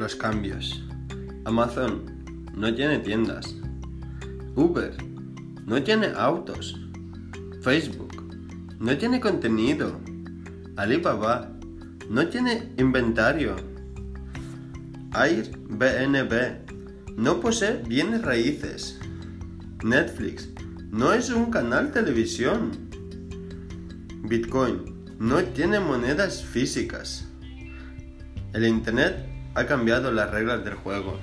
los cambios. Amazon no tiene tiendas. Uber no tiene autos. Facebook no tiene contenido. Alibaba no tiene inventario. Airbnb no posee bienes raíces. Netflix no es un canal televisión. Bitcoin no tiene monedas físicas. El Internet ha cambiado las reglas del juego.